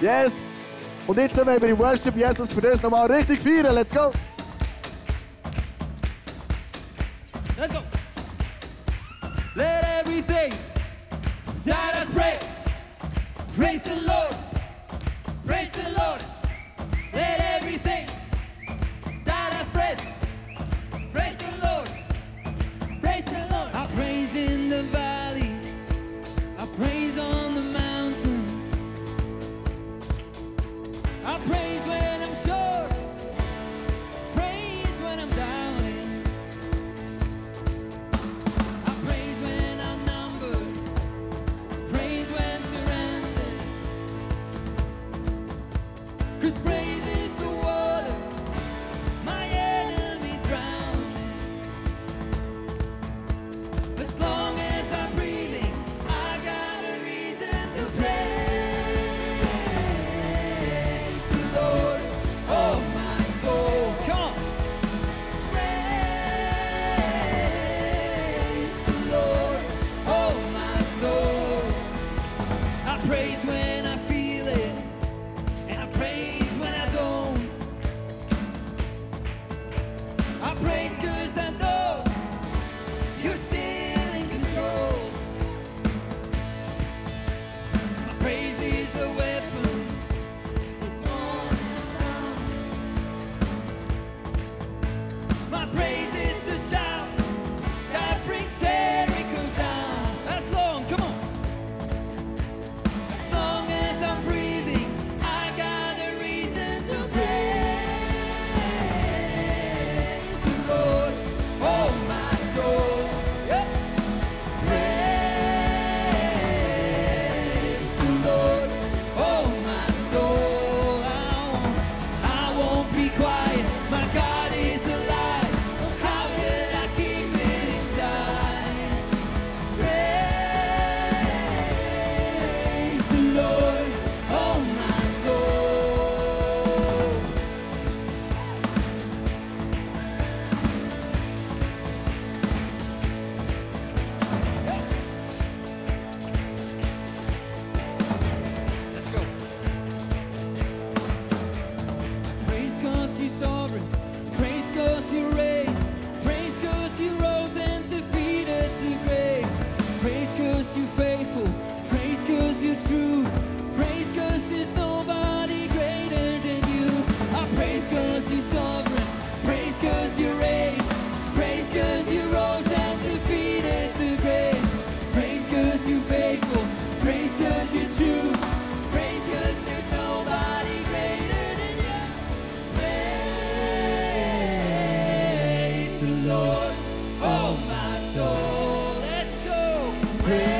Yes! Und jetzt wollen wir im Worship Jesus für das nochmal richtig feiern. Let's go! Let's go! Let everything that I pray praise the Lord! praise.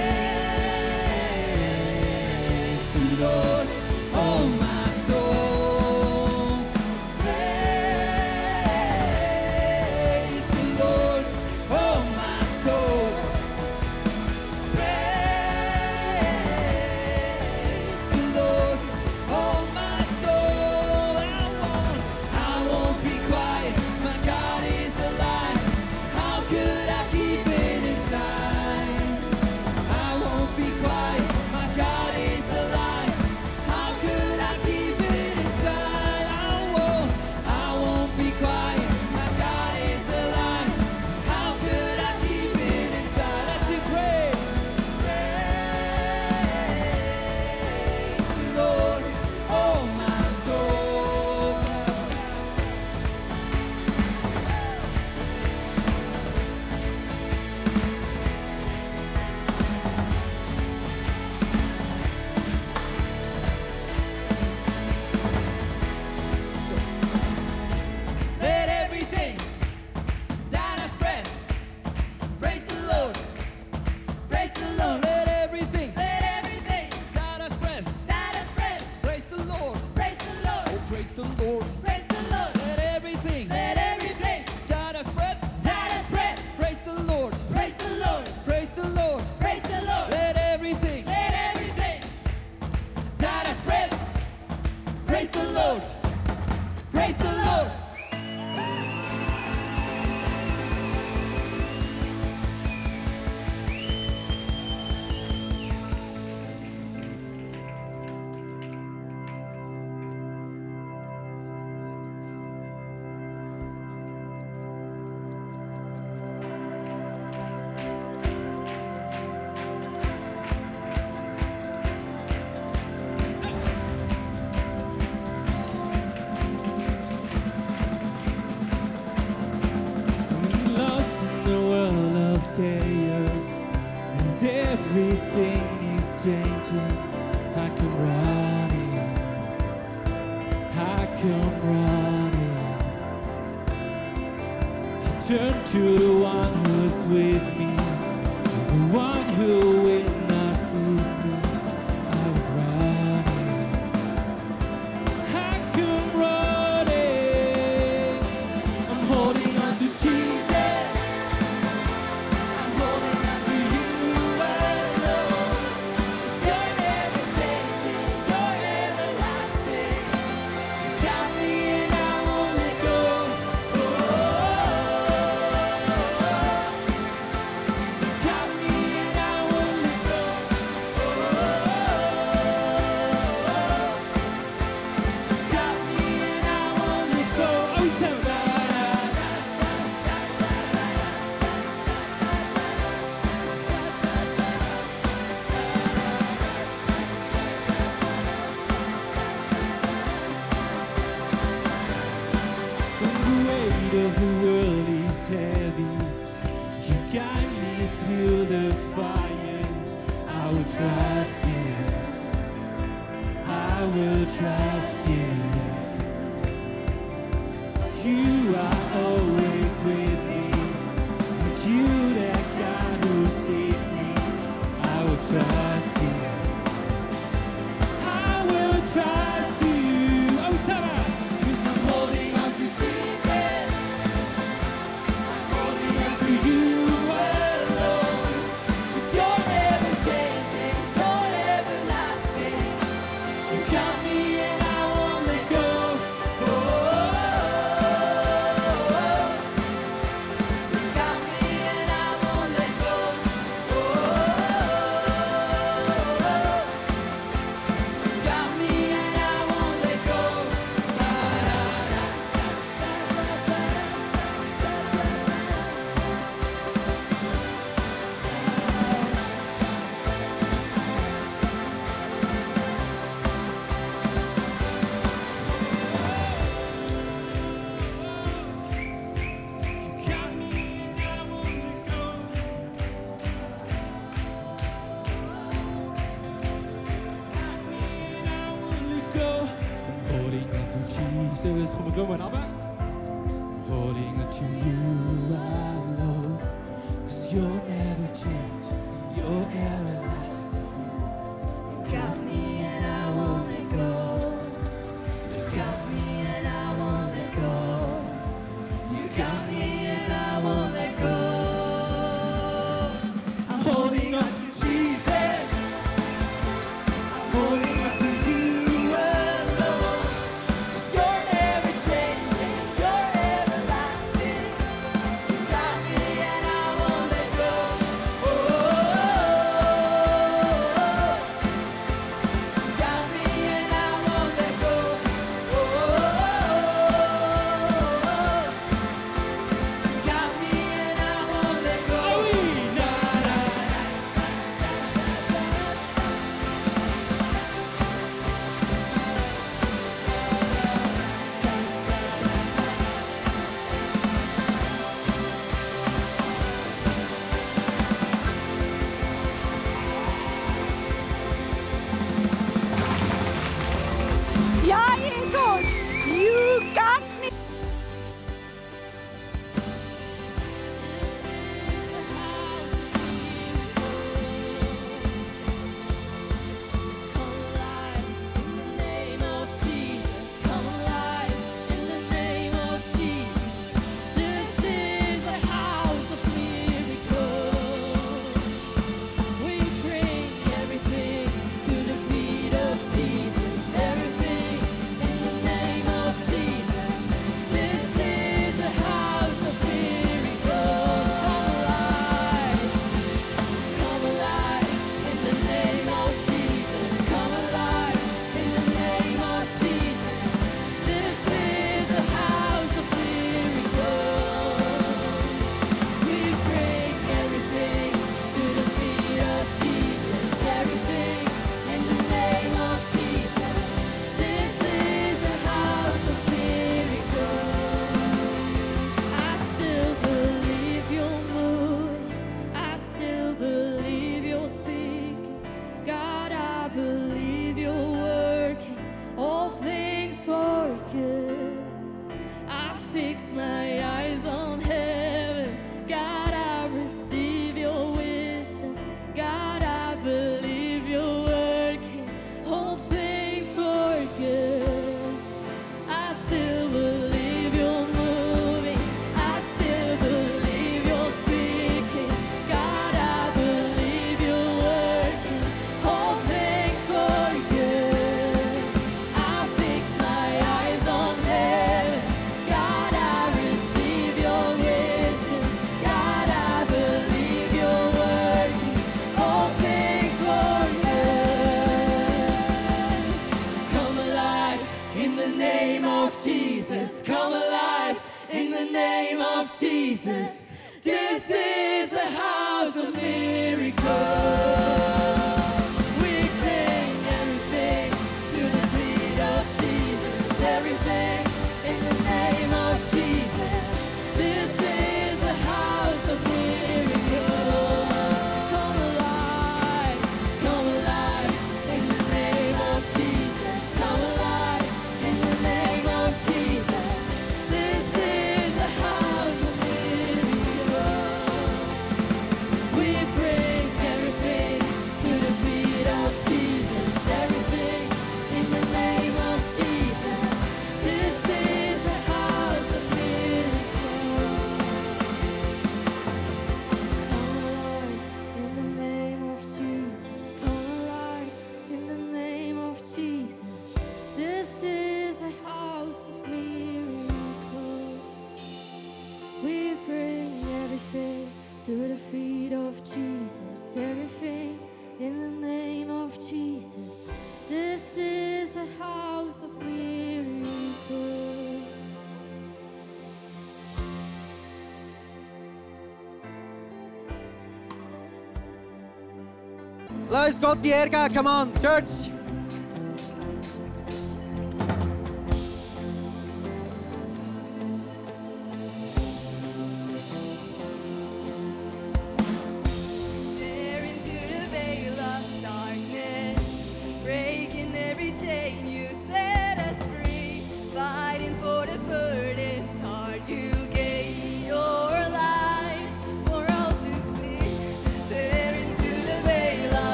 Let's go, Tierka. Come on, church.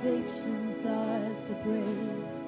addictions starts to break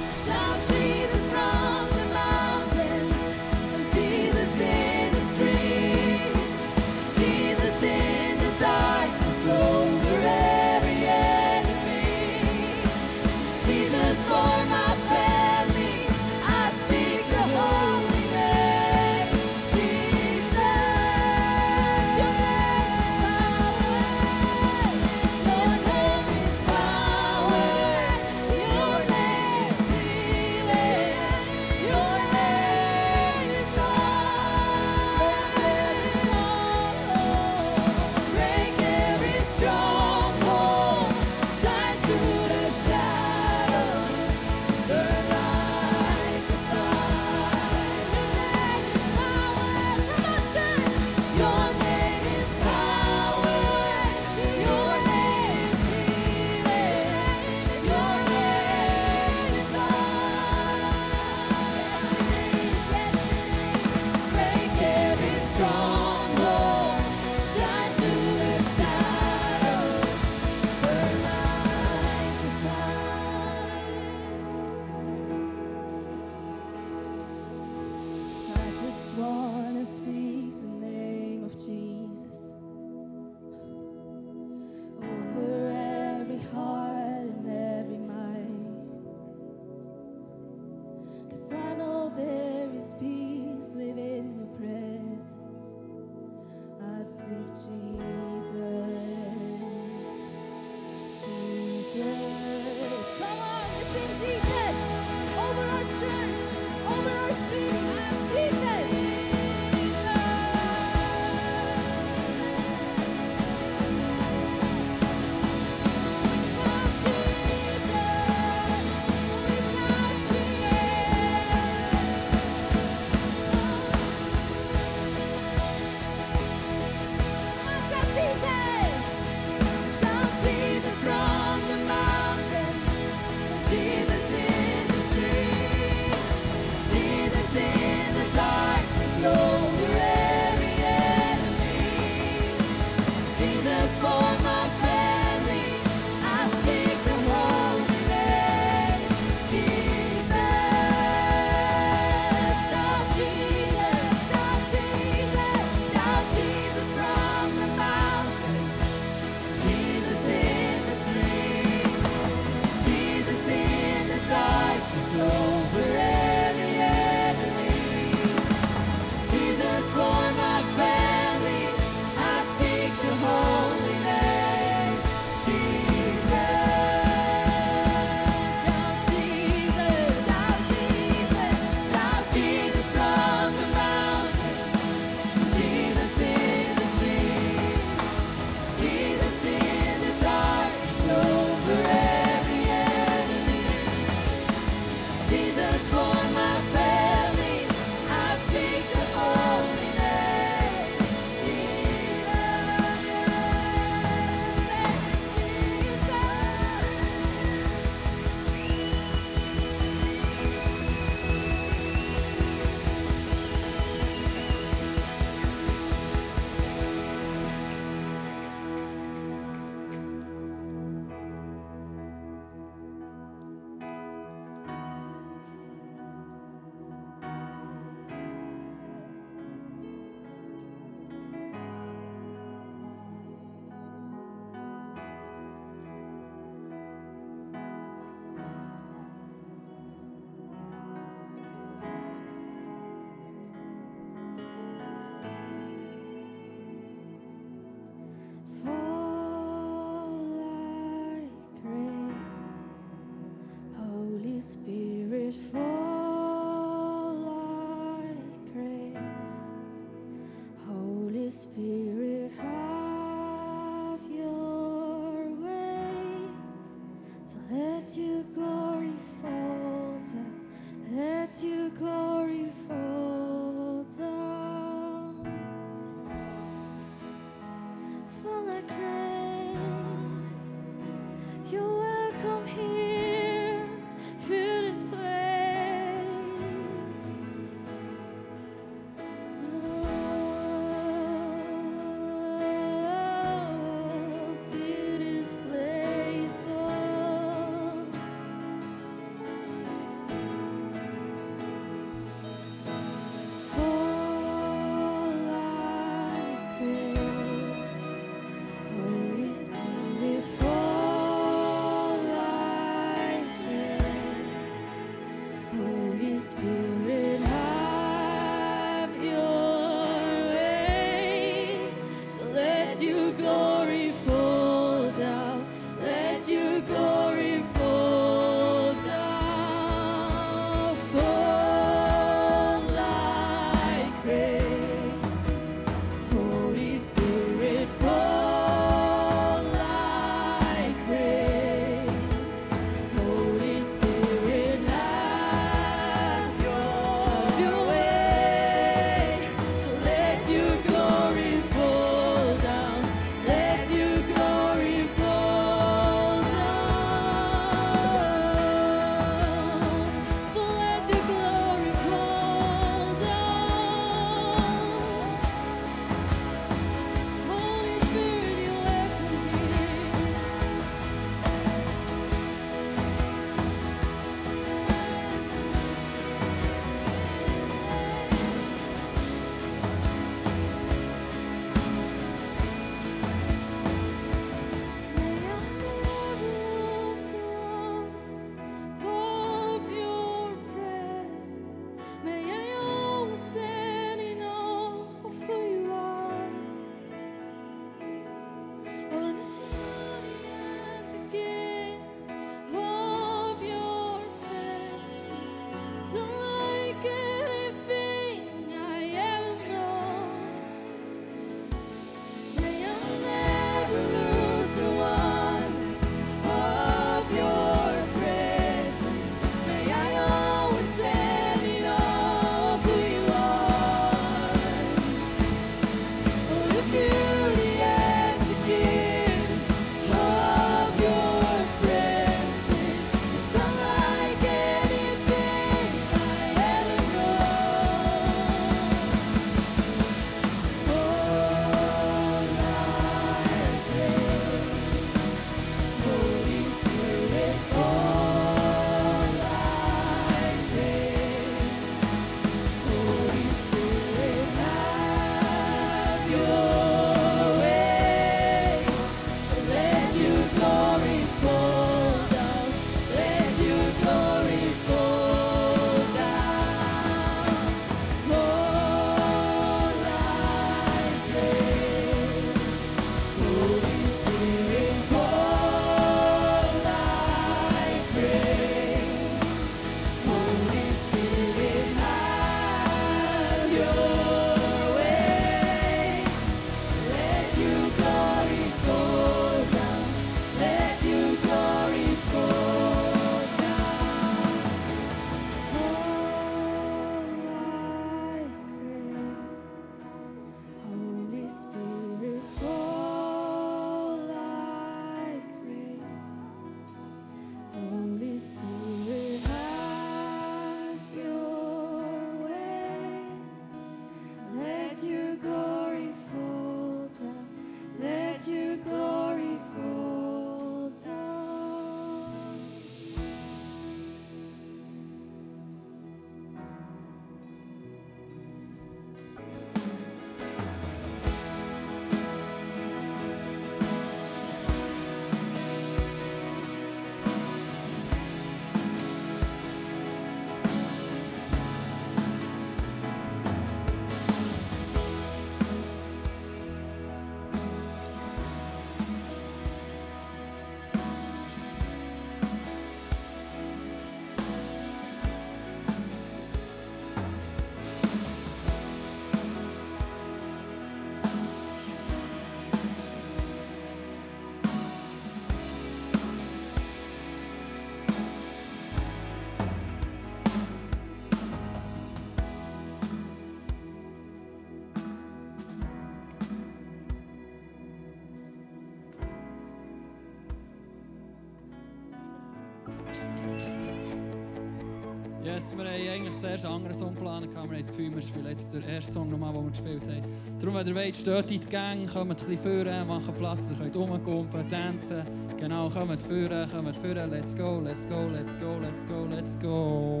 wir haben eigentlich zuerst einen anderen Song geplant. Wir haben das Gefühl, wir spielen jetzt den ersten Song nochmal, den wir gespielt haben. Darum, wenn ihr wollt, steht in die Gang, kommt ein bisschen führen, macht Platz, ihr könnt rumkumpeln, tanzen. Genau, kommt führen, kommt führen. Let's go, let's go, let's go, let's go, let's go.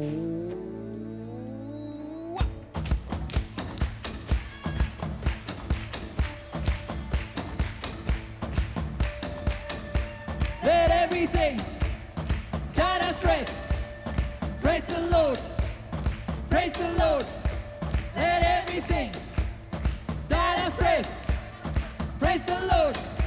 Let everything Praise the Lord. Let everything that has breath praise the Lord.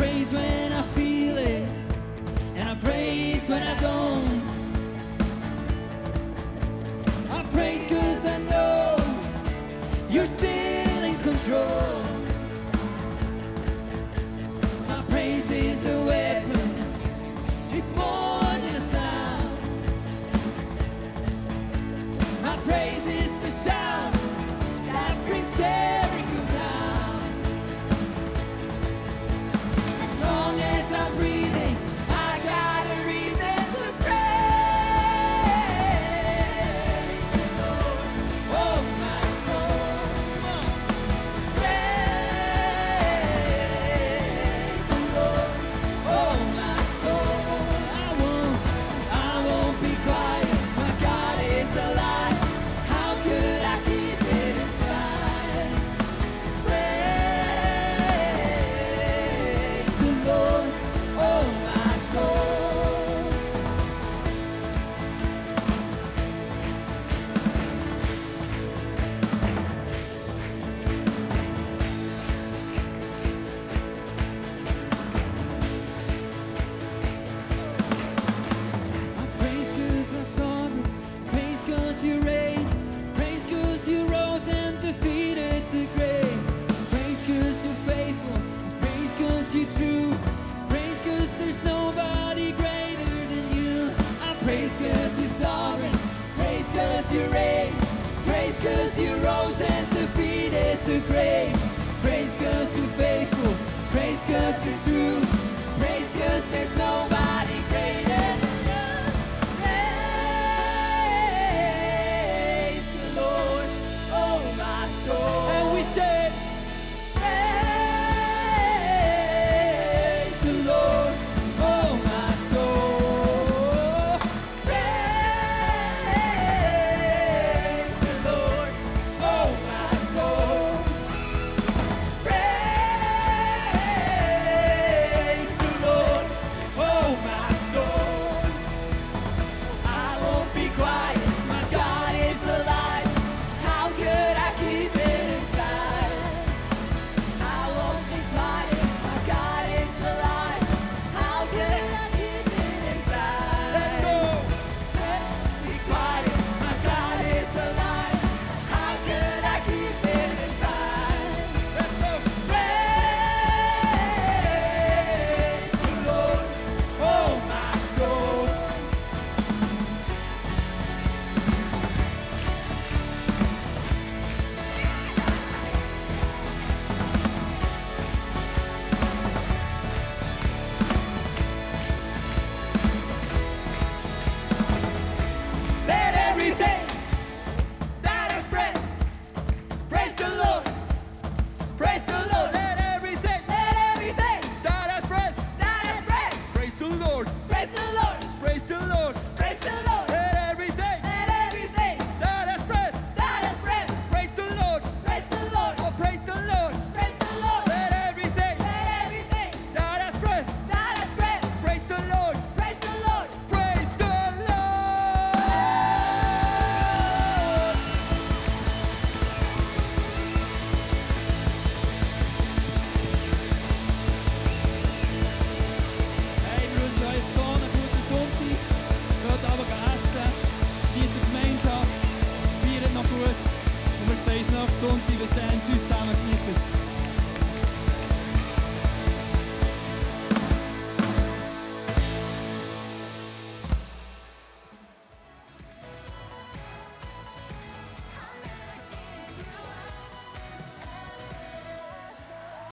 praise when I feel it, and I praise when I don't.